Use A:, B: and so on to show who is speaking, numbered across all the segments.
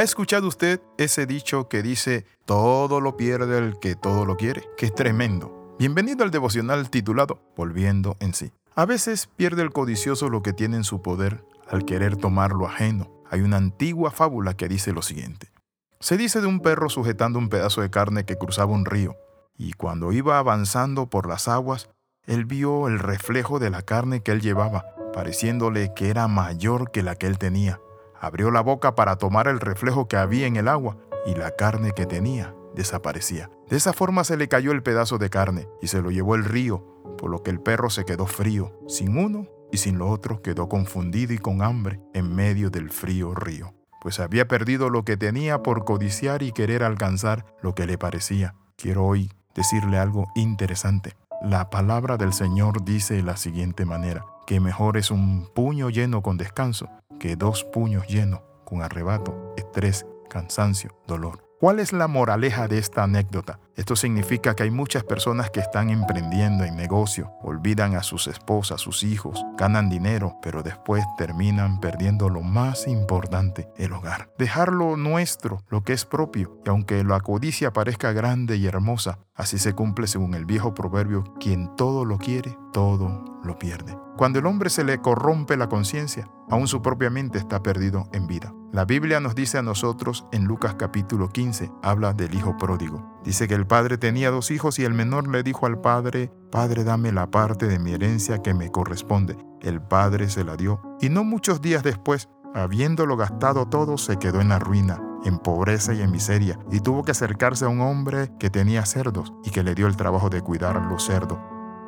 A: ¿Ha escuchado usted ese dicho que dice, todo lo pierde el que todo lo quiere? Es tremendo. Bienvenido al devocional titulado Volviendo en sí. A veces pierde el codicioso lo que tiene en su poder al querer tomar lo ajeno. Hay una antigua fábula que dice lo siguiente. Se dice de un perro sujetando un pedazo de carne que cruzaba un río, y cuando iba avanzando por las aguas, él vio el reflejo de la carne que él llevaba, pareciéndole que era mayor que la que él tenía. Abrió la boca para tomar el reflejo que había en el agua, y la carne que tenía desaparecía. De esa forma se le cayó el pedazo de carne y se lo llevó el río, por lo que el perro se quedó frío, sin uno y sin lo otro quedó confundido y con hambre en medio del frío río, pues había perdido lo que tenía por codiciar y querer alcanzar lo que le parecía. Quiero hoy decirle algo interesante. La palabra del Señor dice de la siguiente manera, que mejor es un puño lleno con descanso que dos puños llenos con arrebato, estrés, cansancio, dolor. ¿Cuál es la moraleja de esta anécdota? Esto significa que hay muchas personas que están emprendiendo en negocio, olvidan a sus esposas, sus hijos, ganan dinero, pero después terminan perdiendo lo más importante, el hogar. Dejar lo nuestro, lo que es propio, y aunque la codicia parezca grande y hermosa, así se cumple según el viejo proverbio, quien todo lo quiere, todo lo pierde. Cuando el hombre se le corrompe la conciencia, aún su propia mente está perdido en vida. La Biblia nos dice a nosotros en Lucas capítulo 15, habla del hijo pródigo. Dice que el padre tenía dos hijos y el menor le dijo al padre, Padre, dame la parte de mi herencia que me corresponde. El padre se la dio y no muchos días después, habiéndolo gastado todo, se quedó en la ruina en pobreza y en miseria, y tuvo que acercarse a un hombre que tenía cerdos y que le dio el trabajo de cuidar los cerdos.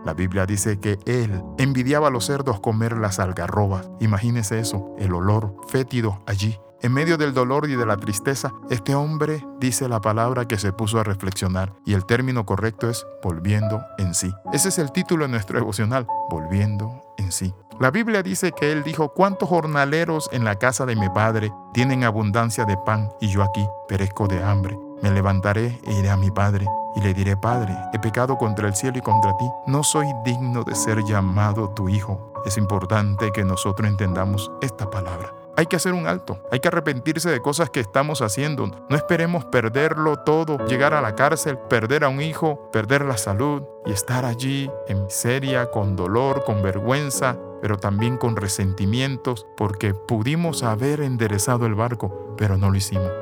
A: La Biblia dice que él envidiaba a los cerdos comer las algarrobas. Imagínese eso, el olor fétido allí. En medio del dolor y de la tristeza, este hombre dice la palabra que se puso a reflexionar y el término correcto es volviendo en sí. Ese es el título de nuestro devocional, volviendo en sí. La Biblia dice que él dijo, ¿cuántos jornaleros en la casa de mi padre tienen abundancia de pan y yo aquí perezco de hambre? Me levantaré e iré a mi padre y le diré, Padre, he pecado contra el cielo y contra ti, no soy digno de ser llamado tu hijo. Es importante que nosotros entendamos esta palabra. Hay que hacer un alto, hay que arrepentirse de cosas que estamos haciendo. No esperemos perderlo todo, llegar a la cárcel, perder a un hijo, perder la salud y estar allí en miseria, con dolor, con vergüenza, pero también con resentimientos, porque pudimos haber enderezado el barco, pero no lo hicimos.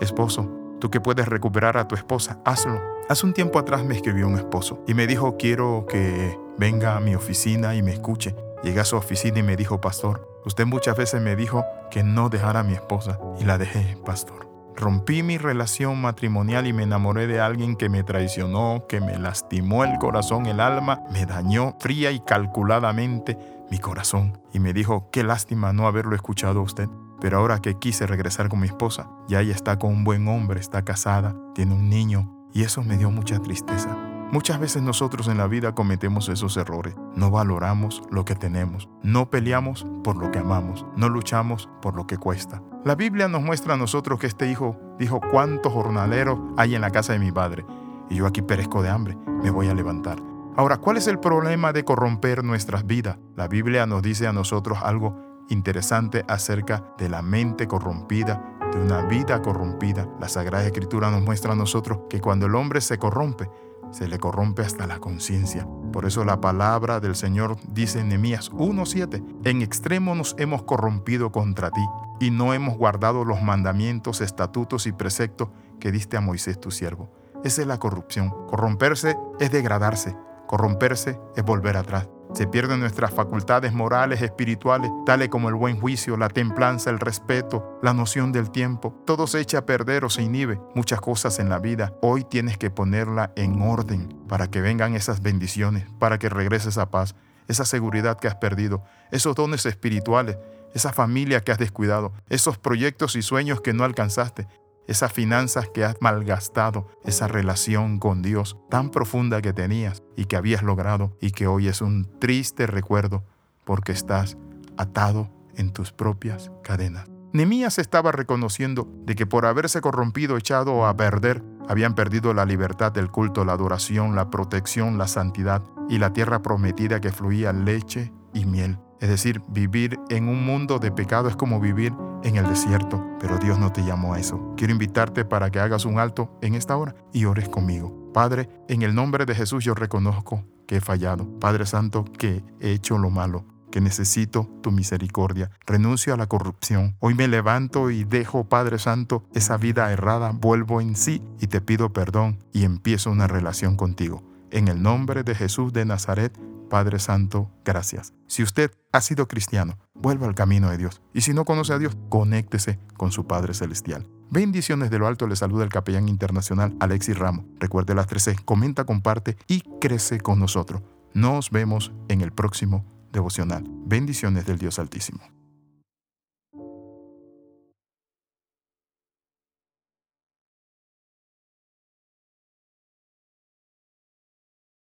A: Esposo, tú que puedes recuperar a tu esposa, hazlo. Hace un tiempo atrás me escribió un esposo y me dijo, quiero que venga a mi oficina y me escuche. Llegué a su oficina y me dijo, pastor, usted muchas veces me dijo que no dejara a mi esposa y la dejé, pastor. Rompí mi relación matrimonial y me enamoré de alguien que me traicionó, que me lastimó el corazón, el alma, me dañó fría y calculadamente mi corazón. Y me dijo, qué lástima no haberlo escuchado a usted. Pero ahora que quise regresar con mi esposa, ya ella está con un buen hombre, está casada, tiene un niño, y eso me dio mucha tristeza. Muchas veces nosotros en la vida cometemos esos errores. No valoramos lo que tenemos. No peleamos por lo que amamos. No luchamos por lo que cuesta. La Biblia nos muestra a nosotros que este hijo dijo, ¿cuántos jornaleros hay en la casa de mi padre? Y yo aquí perezco de hambre. Me voy a levantar. Ahora, ¿cuál es el problema de corromper nuestras vidas? La Biblia nos dice a nosotros algo interesante acerca de la mente corrompida, de una vida corrompida. La Sagrada Escritura nos muestra a nosotros que cuando el hombre se corrompe, se le corrompe hasta la conciencia. Por eso la palabra del Señor dice en Nehemías 1:7, en extremo nos hemos corrompido contra ti y no hemos guardado los mandamientos, estatutos y preceptos que diste a Moisés tu siervo. Esa es la corrupción. Corromperse es degradarse. Corromperse es volver atrás. Se pierden nuestras facultades morales, espirituales, tales como el buen juicio, la templanza, el respeto, la noción del tiempo. Todo se echa a perder o se inhibe. Muchas cosas en la vida. Hoy tienes que ponerla en orden para que vengan esas bendiciones, para que regreses a paz, esa seguridad que has perdido, esos dones espirituales, esa familia que has descuidado, esos proyectos y sueños que no alcanzaste, esas finanzas que has malgastado, esa relación con Dios tan profunda que tenías y que habías logrado y que hoy es un triste recuerdo porque estás atado en tus propias cadenas. Nemías estaba reconociendo de que por haberse corrompido, echado a perder, habían perdido la libertad del culto, la adoración, la protección, la santidad y la tierra prometida que fluía leche y miel. Es decir, vivir en un mundo de pecado es como vivir en el desierto, pero Dios no te llamó a eso. Quiero invitarte para que hagas un alto en esta hora y ores conmigo. Padre, en el nombre de Jesús yo reconozco que he fallado. Padre Santo, que he hecho lo malo que necesito tu misericordia. Renuncio a la corrupción. Hoy me levanto y dejo, Padre Santo, esa vida errada, vuelvo en sí y te pido perdón y empiezo una relación contigo. En el nombre de Jesús de Nazaret, Padre Santo, gracias. Si usted ha sido cristiano, vuelva al camino de Dios. Y si no conoce a Dios, conéctese con su Padre Celestial. Bendiciones de lo alto le saluda el capellán internacional Alexis Ramos. Recuerde las 13, comenta, comparte y crece con nosotros. Nos vemos en el próximo devocional. Bendiciones del Dios Altísimo.